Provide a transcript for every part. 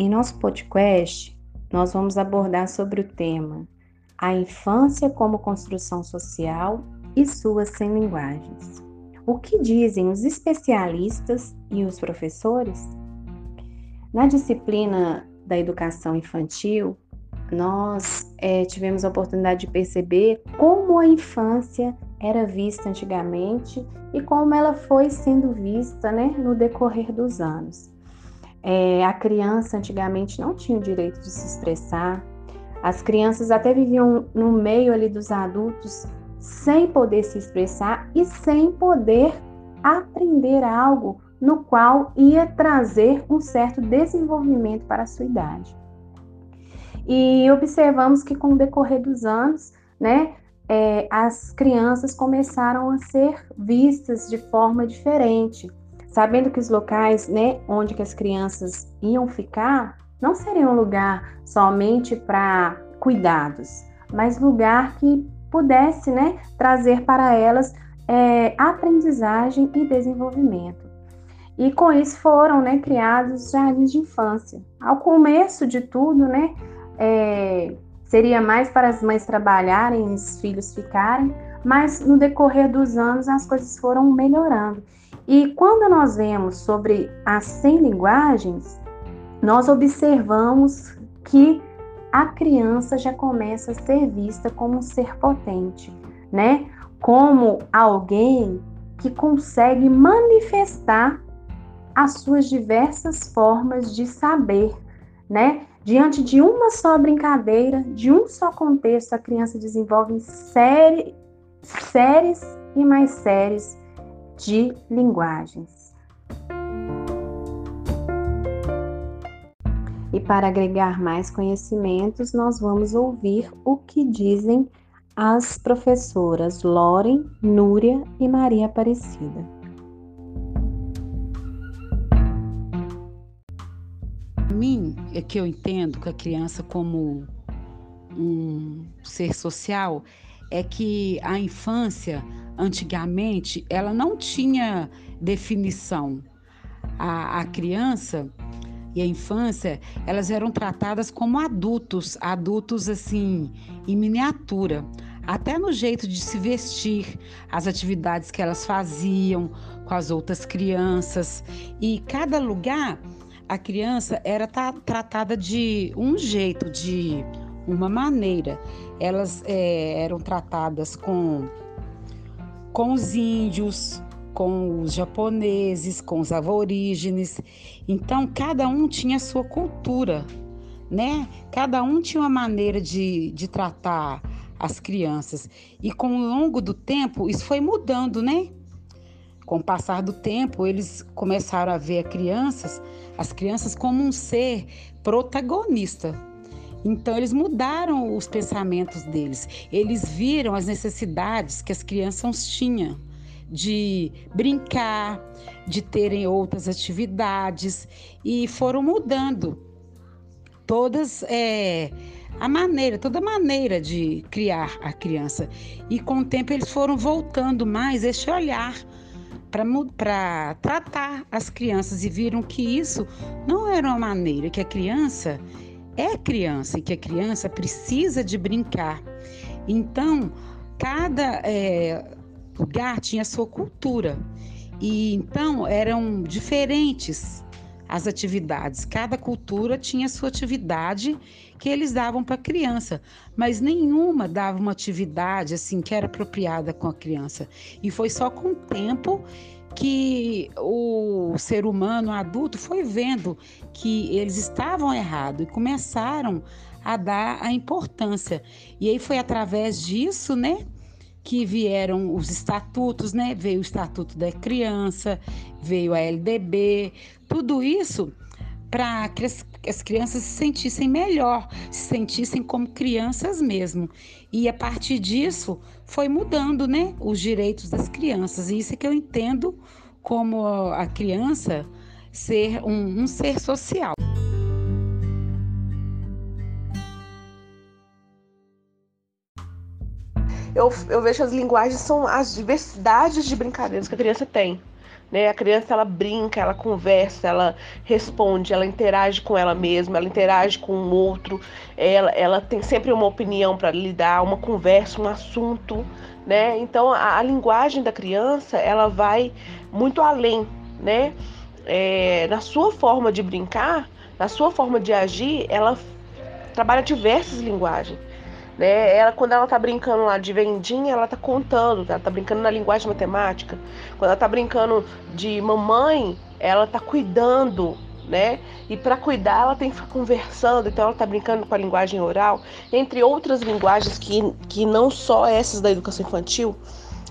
Em nosso podcast, nós vamos abordar sobre o tema A infância como construção social e suas 100 linguagens. O que dizem os especialistas e os professores? Na disciplina da educação infantil, nós é, tivemos a oportunidade de perceber como a infância era vista antigamente e como ela foi sendo vista né, no decorrer dos anos. É, a criança antigamente não tinha o direito de se expressar, as crianças até viviam no meio ali dos adultos sem poder se expressar e sem poder aprender algo no qual ia trazer um certo desenvolvimento para a sua idade. E observamos que com o decorrer dos anos, né, é, as crianças começaram a ser vistas de forma diferente, sabendo que os locais, né, onde que as crianças iam ficar, não seria um lugar somente para cuidados, mas lugar que pudesse, né, trazer para elas é, aprendizagem e desenvolvimento. E com isso foram, né, criados jardins de infância. Ao começo de tudo, né, é, seria mais para as mães trabalharem e os filhos ficarem, mas no decorrer dos anos as coisas foram melhorando. E quando nós vemos sobre as 100 linguagens, nós observamos que a criança já começa a ser vista como um ser potente, né? Como alguém que consegue manifestar as suas diversas formas de saber, né? Diante de uma só brincadeira, de um só contexto, a criança desenvolve série, séries e mais séries de linguagens. E para agregar mais conhecimentos, nós vamos ouvir o que dizem as professoras Loren, Núria e Maria Aparecida. mim, é que eu entendo que a criança como um ser social é que a infância, antigamente, ela não tinha definição. A, a criança e a infância, elas eram tratadas como adultos, adultos assim, em miniatura até no jeito de se vestir, as atividades que elas faziam com as outras crianças. E cada lugar a criança era tratada de um jeito, de uma maneira. Elas é, eram tratadas com, com os índios, com os japoneses, com os aborígenes. Então, cada um tinha a sua cultura, né? Cada um tinha uma maneira de, de tratar as crianças. E com o longo do tempo, isso foi mudando, né? Com o passar do tempo, eles começaram a ver crianças, as crianças como um ser protagonista. Então eles mudaram os pensamentos deles. Eles viram as necessidades que as crianças tinham de brincar, de terem outras atividades e foram mudando todas é, a maneira, toda maneira de criar a criança. E com o tempo eles foram voltando mais esse olhar para tratar as crianças e viram que isso não era uma maneira que a criança é criança e que a criança precisa de brincar. Então, cada é, lugar tinha sua cultura e então eram diferentes as atividades. Cada cultura tinha sua atividade que eles davam para a criança, mas nenhuma dava uma atividade assim que era apropriada com a criança. E foi só com o tempo que o ser humano adulto foi vendo que eles estavam errados e começaram a dar a importância. E aí foi através disso, né, que vieram os estatutos, né? Veio o Estatuto da Criança, veio a LDB, tudo isso para que as crianças se sentissem melhor, se sentissem como crianças mesmo. E a partir disso foi mudando, né, os direitos das crianças. E isso é que eu entendo como a criança ser um, um ser social. eu, eu vejo as linguagens são as diversidades de brincadeiras que a criança tem. Né? A criança ela brinca, ela conversa, ela responde, ela interage com ela mesma, ela interage com o outro, ela, ela tem sempre uma opinião para lidar, uma conversa, um assunto, né? Então a, a, linguagem da criança ela vai muito além, né? É, na sua forma de brincar, na sua forma de agir, ela trabalha diversas linguagens. Né? Ela, quando ela tá brincando lá de vendinha, ela tá contando, ela tá brincando na linguagem matemática. Quando ela tá brincando de mamãe, ela tá cuidando, né? E para cuidar, ela tem que ficar conversando, então ela tá brincando com a linguagem oral, entre outras linguagens que, que não só essas da educação infantil,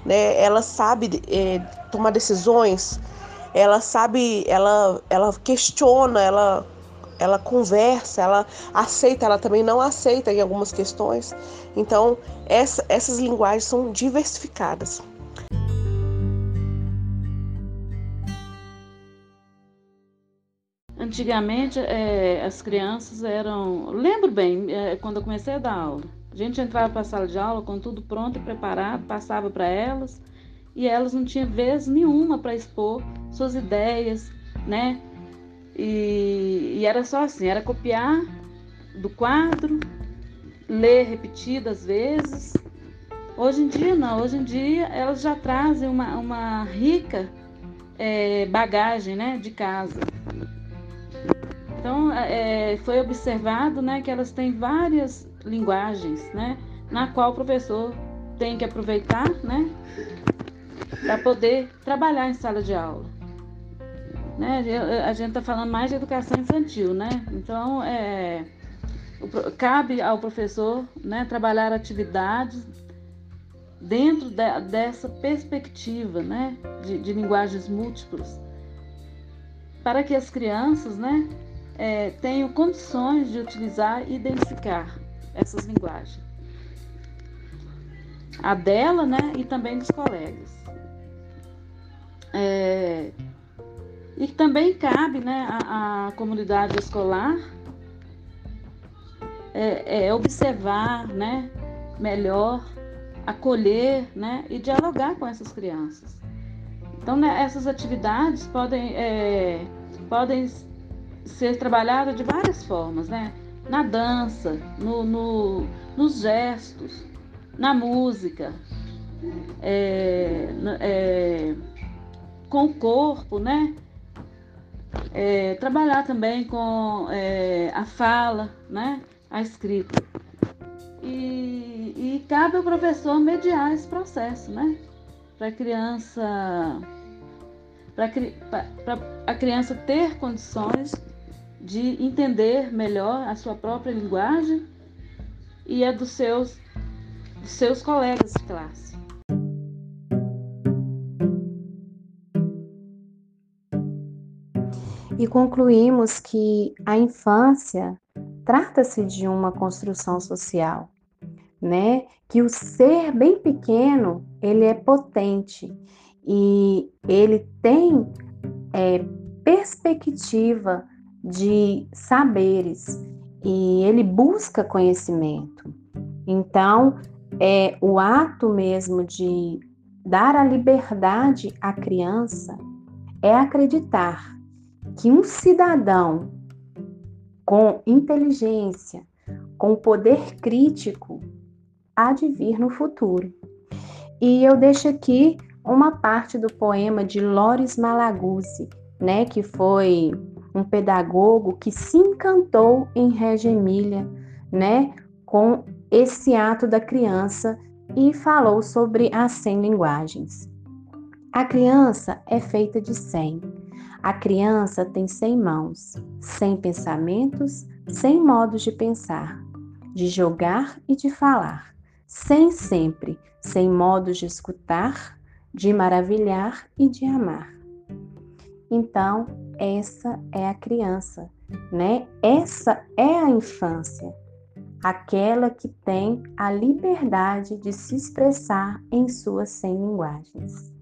né? Ela sabe é, tomar decisões, ela sabe, ela, ela questiona, ela ela conversa, ela aceita, ela também não aceita em algumas questões. Então, essa, essas linguagens são diversificadas. Antigamente, é, as crianças eram. Lembro bem, é, quando eu comecei a dar aula. A gente entrava para a sala de aula com tudo pronto e preparado, passava para elas, e elas não tinham vez nenhuma para expor suas ideias, né? E, e era só assim, era copiar do quadro, ler repetidas vezes. Hoje em dia não, hoje em dia elas já trazem uma, uma rica é, bagagem né, de casa. Então é, foi observado né, que elas têm várias linguagens, né, na qual o professor tem que aproveitar né, para poder trabalhar em sala de aula. Né? A gente está falando mais de educação infantil, né? Então, é, cabe ao professor né, trabalhar atividades dentro de, dessa perspectiva né, de, de, linguagens múltiplas, para que as crianças né, é, tenham condições de utilizar e identificar essas linguagens. A dela né, e também dos colegas. É, e também cabe né, à, comunidade escolar é, é observar né, melhor, acolher né, e dialogar com essas crianças. Então, né, essas atividades podem, é, podem ser trabalhadas de várias formas, né? Na dança, no, no nos gestos, na música, é, é, com o corpo, né? É, trabalhar também com é, a fala, né? a escrita. E, e cabe ao professor mediar esse processo, né? Para a criança, para a criança ter condições de entender melhor a sua própria linguagem e a dos seus, dos seus colegas de classe. E concluímos que a infância trata-se de uma construção social, né? Que o ser bem pequeno ele é potente e ele tem é, perspectiva de saberes e ele busca conhecimento. Então, é o ato mesmo de dar a liberdade à criança é acreditar que um cidadão com inteligência, com poder crítico, há de vir no futuro. E eu deixo aqui uma parte do poema de Loris Malaguzzi, né, que foi um pedagogo que se encantou em Regia Emília, né, com esse ato da criança e falou sobre as 100 linguagens. A criança é feita de 100 a criança tem cem mãos, cem pensamentos, cem modos de pensar, de jogar e de falar, sem sempre, sem modos de escutar, de maravilhar e de amar. Então, essa é a criança, né? Essa é a infância, aquela que tem a liberdade de se expressar em suas cem linguagens.